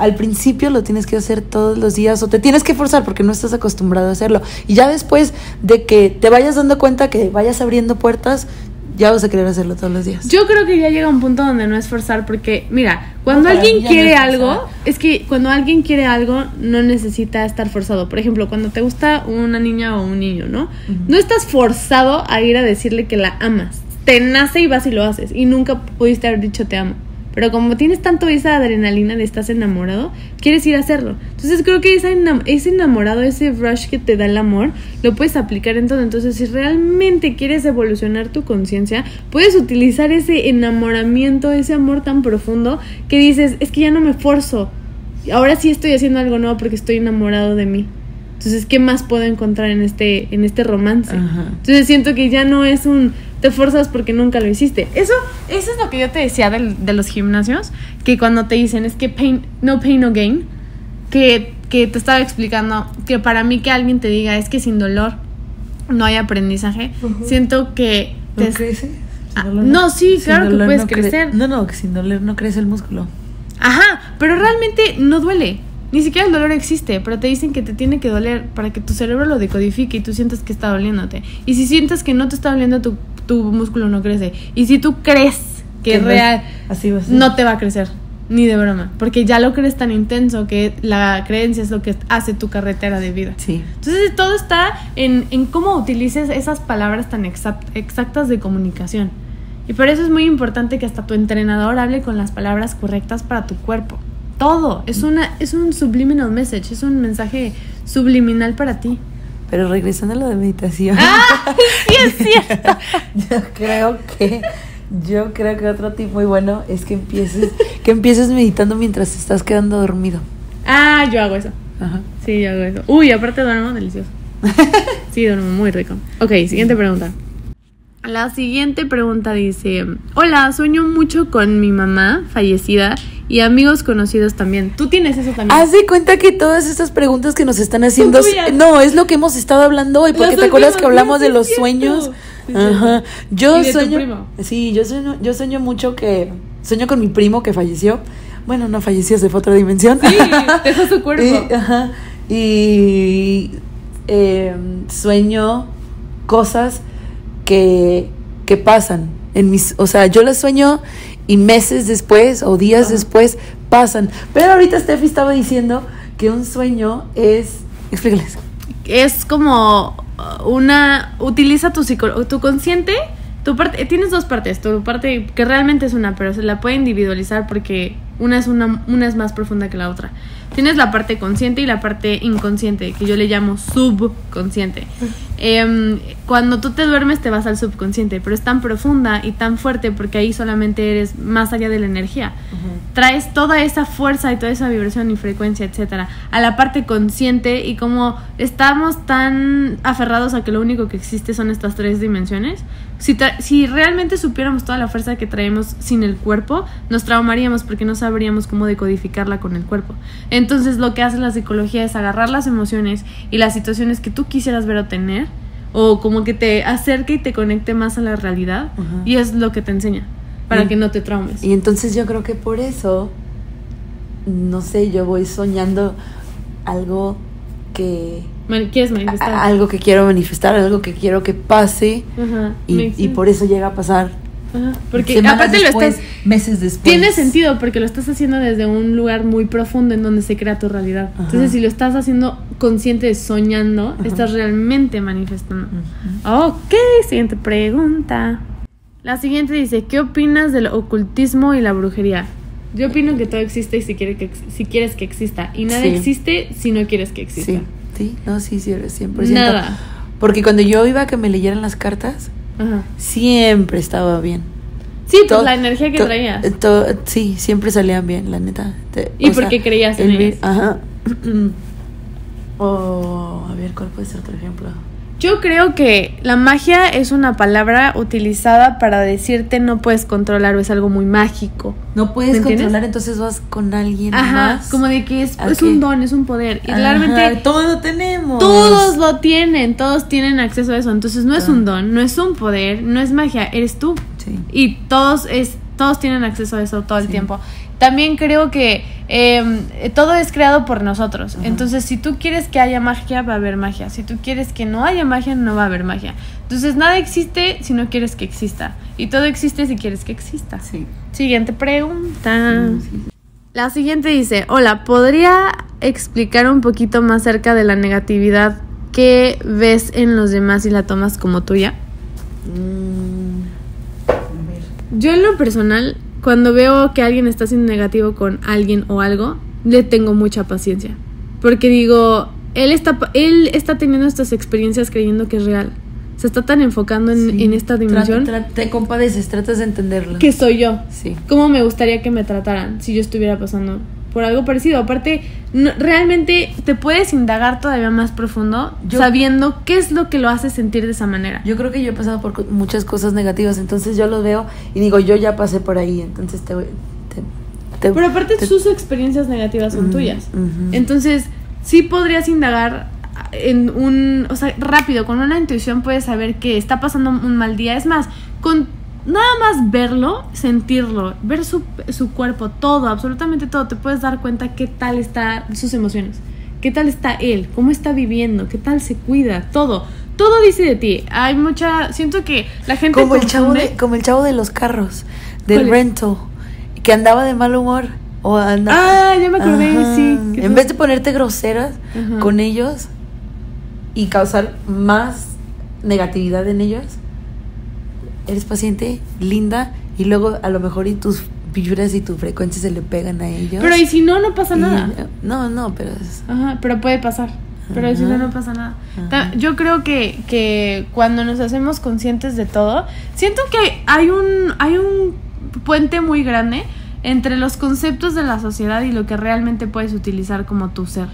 Al principio lo tienes que hacer todos los días o te tienes que forzar porque no estás acostumbrado a hacerlo. Y ya después de que te vayas dando cuenta que vayas abriendo puertas, ya vas a querer hacerlo todos los días. Yo creo que ya llega un punto donde no es forzar porque, mira, cuando No, alguien no quiere es algo, es que cuando alguien quiere algo no necesita estar forzado. Por ejemplo, cuando te gusta una niña o un niño, ¿no? No estás forzado a ir a decirle que la amas. Te nace y vas y lo haces. Y nunca pudiste haber dicho te amo. Pero como tienes tanto esa adrenalina de estás enamorado, quieres ir a hacerlo. Entonces creo que ese, enam- ese enamorado, ese rush que te da el amor, lo puedes aplicar en todo. Entonces si realmente quieres evolucionar tu conciencia, puedes utilizar ese enamoramiento, ese amor tan profundo que dices, es que ya no me forzo. Ahora sí estoy haciendo algo nuevo porque estoy enamorado de mí. Entonces, ¿qué más puedo encontrar en este, en este romance? Ajá. Entonces siento que ya no es un te forzas porque nunca lo hiciste. Eso, eso es lo que yo te decía del- de los gimnasios, que cuando te dicen es que pain, no pain, no gain, que, que te estaba explicando que para mí que alguien te diga es que sin dolor no hay aprendizaje, Ujú. siento que... ¿No te- crece? Ah, no, sí, Sin claro que puedes no cre- crecer. No, no, que sin dolor no crece el músculo. Ajá, pero realmente no duele. Ni siquiera el dolor existe, pero te dicen que te tiene que doler para que tu cerebro lo decodifique y tú sientas que está doliéndote. Y si sientes que no te está doliendo, tu, tu músculo no crece. Y si tú crees que es real, Así va no te va a crecer. Ni de broma. Porque ya lo crees tan intenso que la creencia es lo que hace tu carretera de vida. Sí. Entonces todo está en, en cómo utilices esas palabras tan exact- exactas de comunicación. Y por eso es muy importante que hasta tu entrenador hable con las palabras correctas para tu cuerpo. Todo. Es, una, es un subliminal message, es un mensaje subliminal para ti. Pero regresando a lo de meditación. ¡Ah! (laughs) Sí, es cierto. Yo creo que yo creo que otro tip muy bueno es que empieces que empieces meditando mientras te estás quedando dormido. Ah, yo hago eso. Ajá. Sí, yo hago eso. Uy, aparte duermo delicioso. (laughs) Sí, duermo muy rico. Ok, siguiente pregunta. La siguiente pregunta dice, hola, sueño mucho con mi mamá fallecida y amigos conocidos también. Tú tienes eso también. Haz de cuenta que todas estas preguntas que nos están haciendo. No, es lo que hemos estado hablando hoy. Porque te acuerdas que hablamos de los cierto. sueños. Sí, Ajá. Yo Y de tu sueño. primo. Sí, yo sueño, yo sueño mucho que. Sueño con mi primo que falleció. Bueno, no falleció, se fue a otra dimensión. Sí, dejó su (laughs) cuerpo. Y, ajá, y, eh, sueño cosas que, que pasan en mis, o sea, yo las sueño y meses después o días después pasan. Pero ahorita Steffi estaba diciendo que un sueño es, explícales. es como uh, una utiliza tu psico tu consciente tu parte tienes dos partes tu parte que realmente es una pero se la puede individualizar porque una es una una es más profunda que la otra tienes la parte consciente y la parte inconsciente que yo le llamo subconsciente. Em, cuando tú te duermes te vas al subconsciente pero es tan profunda y tan fuerte porque ahí solamente eres más allá de la energía. Traes toda esa fuerza y toda esa vibración y frecuencia, etcétera, a la parte consciente y como estamos tan aferrados a que lo único que existe son estas tres dimensiones, si, si realmente supiéramos toda la fuerza que traemos sin el cuerpo, nos traumaríamos porque no sabríamos cómo decodificarla con el cuerpo. Entonces lo que hace la psicología es agarrar las emociones y las situaciones que tú quisieras ver o tener, o como que te acerque y te conecte más a la realidad, y es lo que te enseña, para Y- que no te traumes. Y entonces yo creo que por eso, no sé, yo voy soñando algo que... ¿Quieres manifestar? a- algo que quiero manifestar, algo que quiero que pase y, por eso llega a pasar. Ajá, Porque semanas aparte después, lo estás... meses después. Tiene sentido porque lo estás haciendo desde un lugar muy profundo en donde se crea tu realidad. Ajá. Entonces, si lo estás haciendo consciente, soñando, estás realmente manifestando. Ok, siguiente pregunta. La siguiente dice, ¿qué opinas del ocultismo y la brujería? Yo opino que todo existe y si, quiere que, si quieres que exista. Y nada Sí. existe si no quieres que exista. Sí, sí, no, sí, sí, 100%. Nada. Porque cuando yo iba a que me leyeran las cartas, Ajá. siempre estaba bien. Sí, pues Todo- la energía que to- traías. to- sí, siempre salían bien, la neta. Te- ¿Y por qué creías en ellas? Ajá. (clears throat) o, a ver, ¿cuál puede ser otro ejemplo? Yo creo que la magia es una palabra utilizada para decirte no puedes controlar o es algo muy mágico. No puedes controlar, entonces vas con alguien Ajá, más. como de que es, un don, es un poder. Y Ajá, realmente todo lo tenemos. todos lo tienen, todos tienen acceso a eso. Entonces no es un don, no es un poder, no es magia, eres tú. Sí. Y todos es todos tienen acceso a eso todo el tiempo. También creo que eh, todo es creado por nosotros. Entonces, si tú quieres que haya magia, va a haber magia. Si tú quieres que no haya magia, no va a haber magia. Entonces, nada existe si no quieres que exista. Y todo existe si quieres que exista. Sí. Siguiente pregunta. Sí. La siguiente dice, hola, ¿podría explicar un poquito más acerca de la negatividad que ves en los demás y la tomas como tuya? Mm, a ver. Yo en lo personal, cuando veo que alguien está siendo negativo con alguien o algo, le tengo mucha paciencia. Porque digo, él está, él está teniendo estas experiencias creyendo que es real. Se está tan enfocando en, Sí. en esta Trata- dimensión tra- te compadeces, tratas de entenderlo. que soy yo. Sí. ¿Cómo me gustaría que me trataran si yo estuviera pasando por algo parecido? Aparte, no- realmente te puedes indagar todavía más profundo Yo- sabiendo qué es lo que lo hace sentir de esa manera. Yo creo que yo he pasado por muchas cosas negativas, entonces yo lo veo y digo, yo ya pasé por ahí, entonces te... te, te- Pero aparte te- sus experiencias negativas son tuyas. Entonces, sí podrías indagar en un, o sea, rápido, con una intuición puedes saber que está pasando un mal día. Es más, con nada más verlo, sentirlo, ver su, su cuerpo, todo, absolutamente todo, te puedes dar cuenta qué tal está sus emociones, qué tal está él, cómo está viviendo, qué tal se cuida, todo. Todo dice de ti. Hay mucha, siento que la gente como el chavo de, como el chavo de los carros, del rental, que andaba de mal humor. O andaba, Ah, ya me acordé, Ajá. sí, En tú- vez de ponerte groseras Ajá. con ellos y causar más negatividad en ellos, eres paciente, linda, y luego a lo mejor y tus vibras y tu frecuencia se le pegan a ellos. Pero y si no, no pasa Y- nada. No, no, pero es- Ajá, pero puede pasar. Pero si no, no pasa nada. Ajá. Yo creo que, que cuando nos hacemos conscientes de todo, siento que hay un, hay un puente muy grande entre los conceptos de la sociedad y lo que realmente puedes utilizar como tu ser.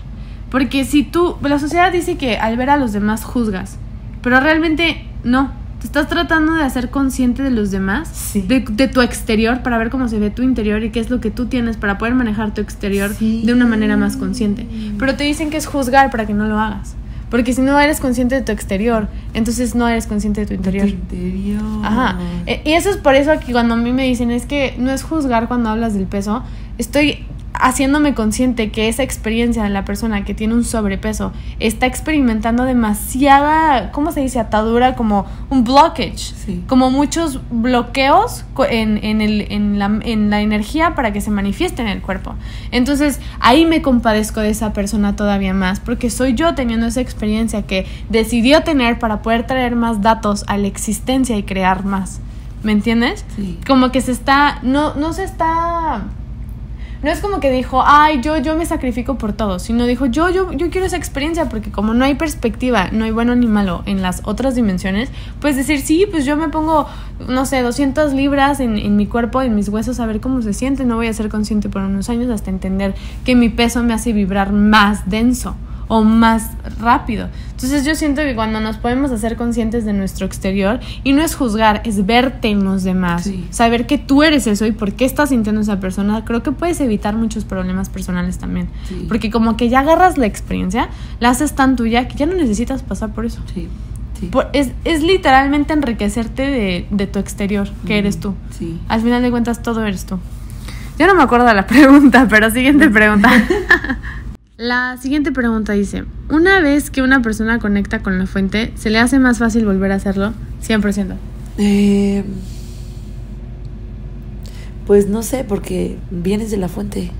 Porque si tú, la sociedad dice que al ver a los demás juzgas, pero realmente no. Te estás tratando de hacer consciente de los demás, Sí. de, de tu exterior, para ver cómo se ve tu interior y qué es lo que tú tienes para poder manejar tu exterior Sí. de una manera más consciente. Pero te dicen que es juzgar para que no lo hagas. Porque si no eres consciente de tu exterior, entonces no eres consciente de tu interior. Tu interior. Ajá. E- Y eso es por eso que cuando a mí me dicen es que no es juzgar cuando hablas del peso, estoy haciéndome consciente que esa experiencia de la persona que tiene un sobrepeso está experimentando demasiada, ¿cómo se dice? Atadura, como un blockage, Sí. como muchos bloqueos en, en, el, en, la, en la energía para que se manifieste en el cuerpo. Entonces ahí me compadezco de esa persona todavía más, porque soy yo teniendo esa experiencia que decidió tener para poder traer más datos a la existencia y crear más. ¿Me entiendes? Sí. Como que se está, no, no se está... No es como que dijo, ay, yo, yo me sacrifico por todo, sino dijo, yo, yo, yo quiero esa experiencia, porque como no hay perspectiva, no hay bueno ni malo en las otras dimensiones, puedes decir, sí, pues yo me pongo, no sé, 200 libras en, en mi cuerpo, en mis huesos, a ver cómo se siente, no voy a ser consciente por unos años hasta entender que mi peso me hace vibrar más denso o más rápido. Entonces yo siento que cuando nos podemos hacer conscientes de nuestro exterior, y no es juzgar, es verte en los demás, Sí. saber que tú eres eso y por qué estás sintiendo esa persona, creo que puedes evitar muchos problemas personales también. Sí. Porque como que ya agarras la experiencia, la haces tan tuya que ya no necesitas pasar por eso. Sí. Sí. Por- es, es literalmente enriquecerte de, de tu exterior, que eres tú. Sí. Al final de cuentas, todo eres tú. Yo no me acuerdo de la (laughs) pregunta, pero siguiente pregunta. (laughs) la siguiente pregunta dice, una vez que una persona conecta con la fuente, ¿se le hace más fácil volver a hacerlo? 100%. Eh, pues no sé, porque vienes de la fuente.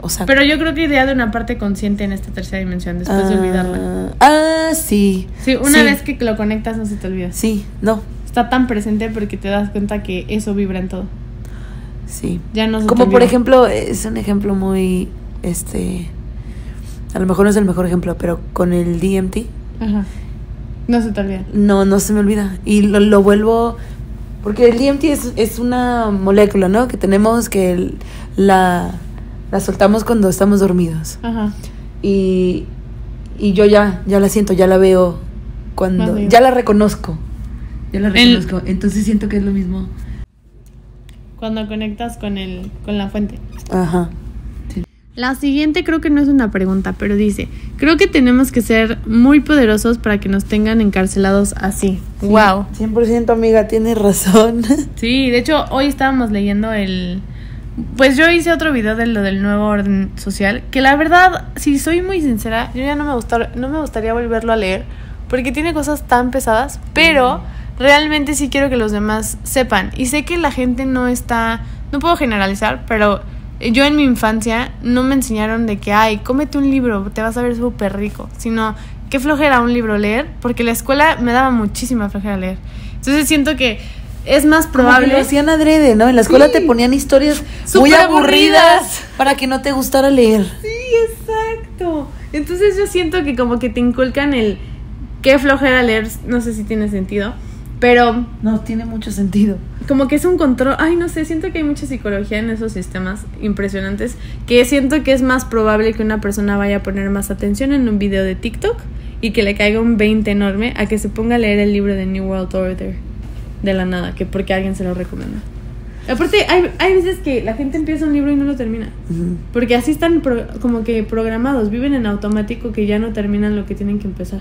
O sea. Pero yo creo que idea de una parte consciente en esta tercera dimensión, después de ah, olvidarla. Ah, sí. Sí, una Sí. vez que lo conectas no se te olvida. Sí, no. Está tan presente porque te das cuenta que eso vibra en todo. Sí. Ya no se te Como por ejemplo, es un ejemplo muy. Este. A lo mejor no es el mejor ejemplo, pero con el DMT. Ajá. No se te olvida. No, no se me olvida. Y lo, lo vuelvo. Porque el DMT es, es una molécula, ¿no? Que tenemos que el- la, la soltamos cuando estamos dormidos. Ajá. Y, y yo ya, ya la siento, ya la veo cuando. Ya la reconozco. Ya la El- reconozco. Entonces siento que es lo mismo. Cuando conectas con el, con la fuente. Ajá. La siguiente creo que no es una pregunta, pero dice, creo que tenemos que ser muy poderosos para que nos tengan encarcelados así. Wow. 100% amiga, tienes razón. (laughs) Sí, de hecho hoy estábamos leyendo el... Pues yo hice otro video de lo del nuevo orden social, que la verdad, si soy muy sincera, yo ya no me, gustar, no me gustaría volverlo a leer, porque tiene cosas tan pesadas, pero realmente sí quiero que los demás sepan. Y sé que la gente no está, no puedo generalizar, pero yo en mi infancia no me enseñaron de que, ay, cómete un libro, te vas a ver súper rico, sino qué flojera un libro leer, porque la escuela me daba muchísima flojera leer. Entonces siento que es más Probable. Lo hacían adrede, ¿no? En la escuela Sí. te ponían historias muy aburridas aburridas. para que no te gustara leer. Sí, exacto. Entonces yo siento que como que te inculcan el qué flojera leer, no sé si tiene sentido, pero No, tiene mucho sentido. como que es un control, ay no sé, siento que hay mucha psicología en esos sistemas impresionantes, que siento que es más probable que una persona vaya a poner más atención en un video de TikTok y que le caiga un 20 enorme a que se ponga a leer el libro de New World Order de la nada, que porque alguien se lo recomienda. Aparte, hay, hay veces que la gente empieza un libro y no lo termina. Ujú. Porque así están pro- como que programados, viven en automático que ya no terminan lo que tienen que empezar.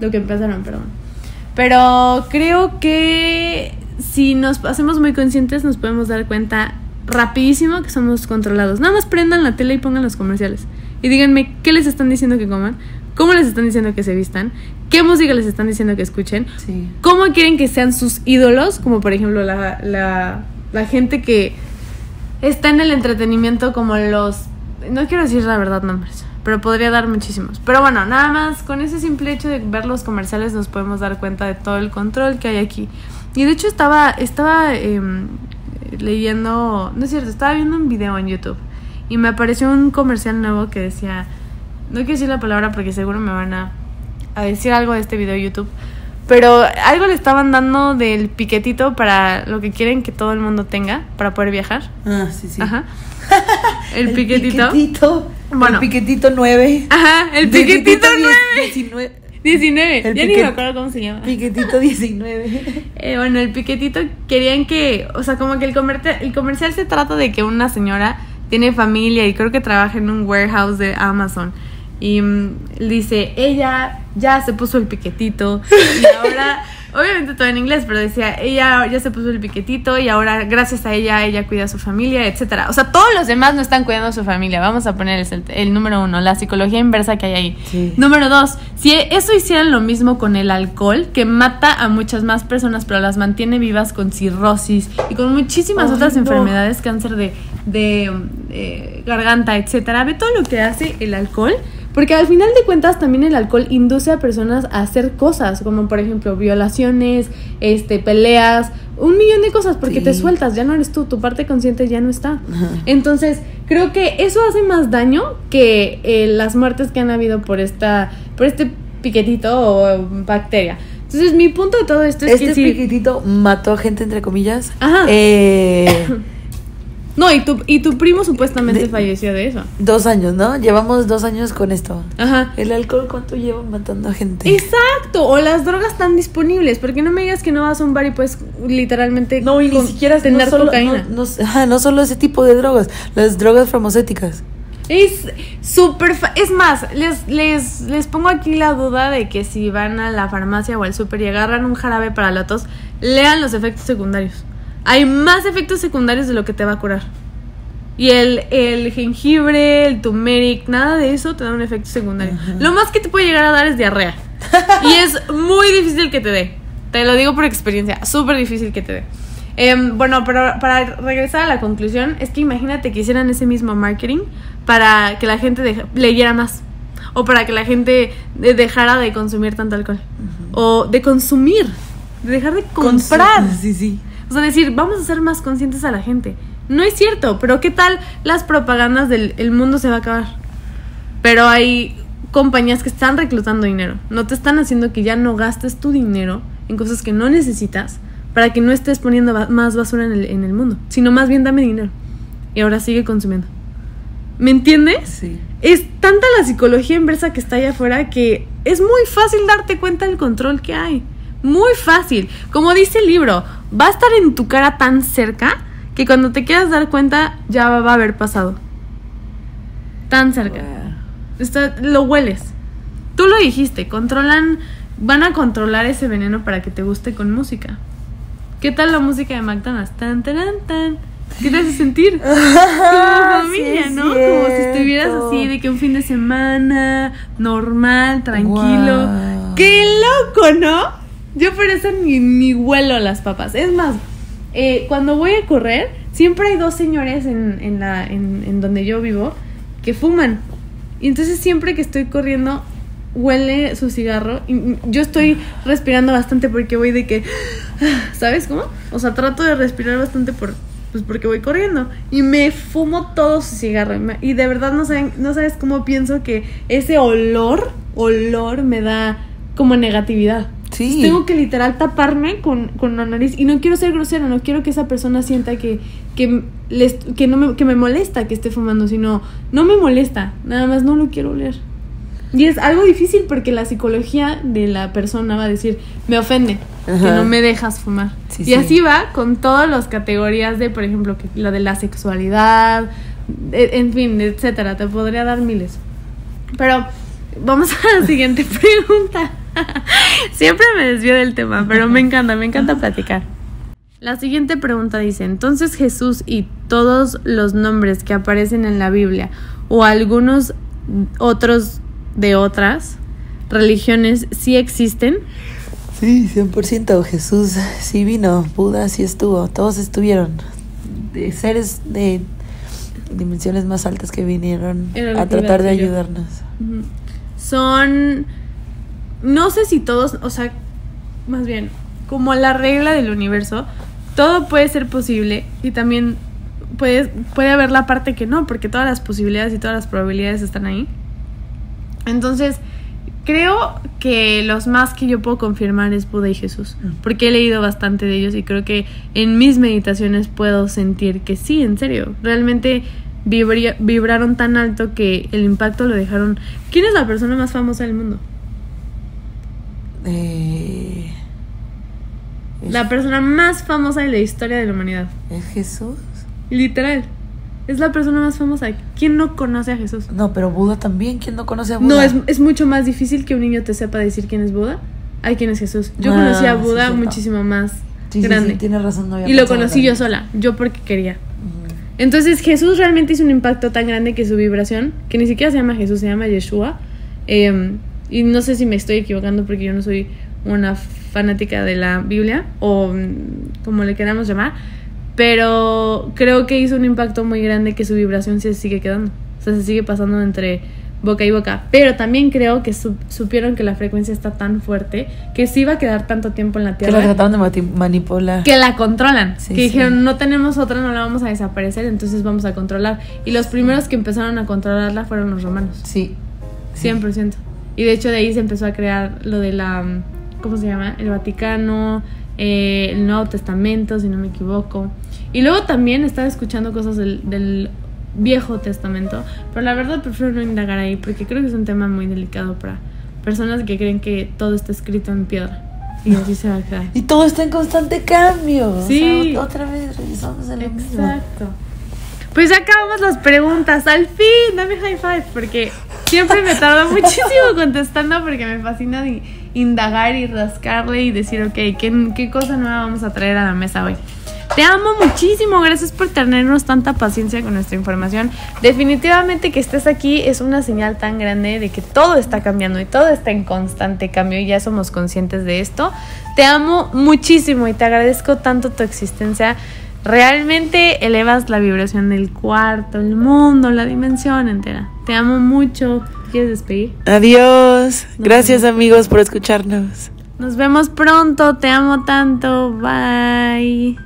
Lo que empezaron, perdón. Pero creo que si nos hacemos muy conscientes nos podemos dar cuenta rapidísimo que somos controlados. Nada más prendan la tele y pongan los comerciales. Y díganme qué les están diciendo que coman, cómo les están diciendo que se vistan, qué música les están diciendo que escuchen, Sí. cómo quieren que sean sus ídolos, como por ejemplo la, la, la gente que está en el entretenimiento como los... No quiero decir la verdad nombres, pero podría dar muchísimos. Pero bueno, nada más con ese simple hecho de ver los comerciales nos podemos dar cuenta de todo el control que hay aquí. Y de hecho estaba, estaba em, leyendo, no es cierto, estaba viendo un video en YouTube y me apareció un comercial nuevo que decía, no quiero decir la palabra porque seguro me van a, a decir algo de este video de YouTube, pero algo le estaban dando del piquetito para lo que quieren que todo el mundo tenga para poder viajar. Ah, sí, sí. Ajá. (laughs) El, piquetito. piquetito. Bueno. El piquetito 9. Ajá, el piquetito 9. 19. 19. El ya ni me acuerdo cómo se llama. Piquetito 19. (laughs) Eh, bueno, el piquetito querían que, o sea, como que el, comercial, el comercial se trata de que una señora tiene familia y creo que trabaja en un warehouse de Amazon. Y mm, dice, ella ya se puso el piquetito y ahora, (laughs) obviamente todo en inglés, pero decía, ella ya se puso el piquetito y ahora gracias a ella, ella cuida a su familia, etcétera. O sea, todos los demás no están cuidando a su familia. Vamos a poner el, el número uno, la psicología inversa que hay ahí. Sí. Número dos, si eso hicieran lo mismo con el alcohol, que mata a muchas más personas, pero las mantiene vivas con cirrosis y con muchísimas otras no. enfermedades, cáncer de, de, eh, garganta, etcétera. Ve todo lo que hace el alcohol. Porque al final de cuentas también el alcohol induce a personas a hacer cosas, como por ejemplo violaciones, este, peleas, un millón de cosas, porque Sí. te sueltas, ya no eres tú, tu parte consciente ya no está. Entonces, creo que eso hace más daño que eh, las muertes que han habido por esta por este piquetito o bacteria. Entonces, mi punto de todo esto es Este que sí. piquetito mató a gente, entre comillas. Ajá. Eh, (coughs) No, y tu, y tu primo supuestamente De- falleció de eso. dos años, ¿no? Llevamos dos años con esto. Ajá. ¿El alcohol cuánto lleva matando a gente? Exacto, o las drogas están disponibles, porque no me digas que no vas a un bar y puedes literalmente No, y ni siquiera tener no solo, cocaína. No, no- ajá, no solo ese tipo de drogas, las drogas farmacéuticas. Es súper... Es más, les, les, les pongo aquí la duda de que si van a la farmacia o al súper y agarran un jarabe para la tos, lean los efectos secundarios. Hay más efectos secundarios de lo que te va a curar. Y el, el jengibre, el turmeric, nada de eso te da un efecto secundario. Lo más que te puede llegar a dar es diarrea. (laughs) y es muy difícil que te dé. Te lo digo por experiencia, súper difícil que te dé. Em, bueno, pero para regresar a la conclusión, es que imagínate que hicieran ese mismo marketing para que la gente deja- leyera más. O para que la gente de- dejara de consumir tanto alcohol. O de consumir. De dejar de comprar. Sí, sí. O sea, decir, vamos a ser más conscientes a la gente. No es cierto, pero ¿qué tal las propagandas del el mundo se va a acabar? Pero hay compañías que están reclutando dinero. No te están haciendo que ya no gastes tu dinero en cosas que no necesitas para que no estés poniendo ba- más basura en el, en el mundo, sino más bien dame dinero. Y ahora sigue consumiendo. ¿Me entiendes? Sí. Es tanta la psicología inversa que está allá afuera que es muy fácil darte cuenta del control que hay. Muy fácil. Como dice el libro, va a estar en tu cara tan cerca que cuando te quieras dar cuenta ya va a haber pasado. Tan cerca. Wow. Está, lo hueles. Tú lo dijiste, controlan, van a controlar ese veneno para que te guste con música. ¿Qué tal la música de McDonald's? Tan, tan, tan. ¿Qué te hace sentir? (laughs) Como familia, Sí, ¿no? Como si estuvieras así de que un fin de semana, normal, tranquilo. ¡Qué loco, ¿no? Yo por eso ni, ni huelo las papas. Es más, eh, cuando voy a correr, siempre hay dos señores en, en, la, en, donde yo vivo que fuman. Y entonces siempre que estoy corriendo, huele su cigarro. Y yo estoy respirando bastante porque voy de que. (sighs) ¿Sabes cómo? O sea, trato de respirar bastante por. Pues porque voy corriendo. Y me fumo todo su cigarro. Y de verdad no, saben, no sabes cómo pienso que ese olor, olor me da como negatividad. Sí. Tengo que literal taparme con, con la nariz. Y no quiero ser grosera, no quiero que esa persona sienta que, que, les- que, no me, que me molesta que esté fumando, sino no me molesta, nada más no lo quiero oler. Y es algo difícil porque la psicología de la persona va a decir, me ofende, que Ajá. no me dejas fumar. Sí, y sí. así va con todas las categorías de, por ejemplo, que lo de la sexualidad, e- en fin, etcétera. Te podría dar miles. Pero vamos a la siguiente (laughs) pregunta. (laughs) Siempre me desvío del tema, pero me encanta, me encanta platicar. La siguiente pregunta dice, entonces Jesús y todos los nombres que aparecen en la Biblia o algunos otros de otras religiones sí existen? Sí, 100%. Jesús sí vino, Buda sí estuvo, todos estuvieron. De seres de dimensiones más altas que vinieron a tratar de ayudarnos. Son, no sé si todos, o sea, más bien, como la regla del universo, todo puede ser posible y también puede, puede haber la parte que no, porque todas las posibilidades y todas las probabilidades están ahí. Entonces, creo que los más que yo puedo confirmar es Buda y Jesús, porque he leído bastante de ellos y creo que en mis meditaciones puedo sentir que sí, en serio, realmente vibraron tan alto que el impacto lo dejaron. ¿Quién es la persona más famosa del mundo? Eh, es, La persona más famosa de la historia de la humanidad. ¿Es Jesús? Literal. Es la persona más famosa. ¿Quién no conoce a Jesús? No, pero Buda también. ¿Quién no conoce a Buda? No, es, es mucho más difícil que un niño te sepa decir quién es Buda. Ay, quién es Jesús. Yo Ah, conocí a Buda muchísimo más Sí, grande. sí, tienes razón. No había y lo conocí yo sola. Yo porque quería. Entonces Jesús realmente hizo un impacto tan grande que su vibración, que ni siquiera se llama Jesús, se llama Yeshua. eh, y no sé si me estoy equivocando porque yo no soy una fanática de la Biblia o mm, como le queramos llamar, pero creo que hizo un impacto muy grande que su vibración se sigue quedando. O sea, se sigue pasando entre boca y boca. Pero también creo que su- supieron que la frecuencia está tan fuerte que se iba a quedar tanto tiempo en la Que Tierra la trataron de manipular. que la controlan. Sí, que sí. dijeron, no tenemos otra, no la vamos a desaparecer, entonces vamos a controlar. Y los primeros que empezaron a controlarla fueron los romanos. Sí. sí. 100%. Y de hecho de ahí se empezó a crear lo de la, mm, ¿cómo se llama? El Vaticano, eh, el Nuevo Testamento, si no me equivoco. Y luego también estaba escuchando cosas del, del Viejo Testamento, pero la verdad prefiero no indagar ahí porque creo que es un tema muy delicado para personas que creen que todo está escrito en piedra. Y así se va a quedar. Y todo está en constante cambio. O Sí. sea, otra vez regresamos a lo mismo. Exacto. Pues ya acabamos las preguntas. Al fin, dame high five. Porque siempre me tardo muchísimo contestando porque me fascina indagar y rascarle y decir, ok, ¿qué, ¿qué cosa nueva vamos a traer a la mesa hoy? Te amo muchísimo, gracias por tenernos tanta paciencia con nuestra información. Definitivamente que estés aquí es una señal tan grande de que todo está cambiando y todo está en constante cambio y ya somos conscientes de esto. Te amo muchísimo y te agradezco tanto tu existencia. Realmente elevas la vibración del cuarto, el mundo, la dimensión entera. Te amo mucho. ¿Quieres despedir? Adiós. Gracias amigos por escucharnos. Nos vemos pronto. Te amo tanto. Bye.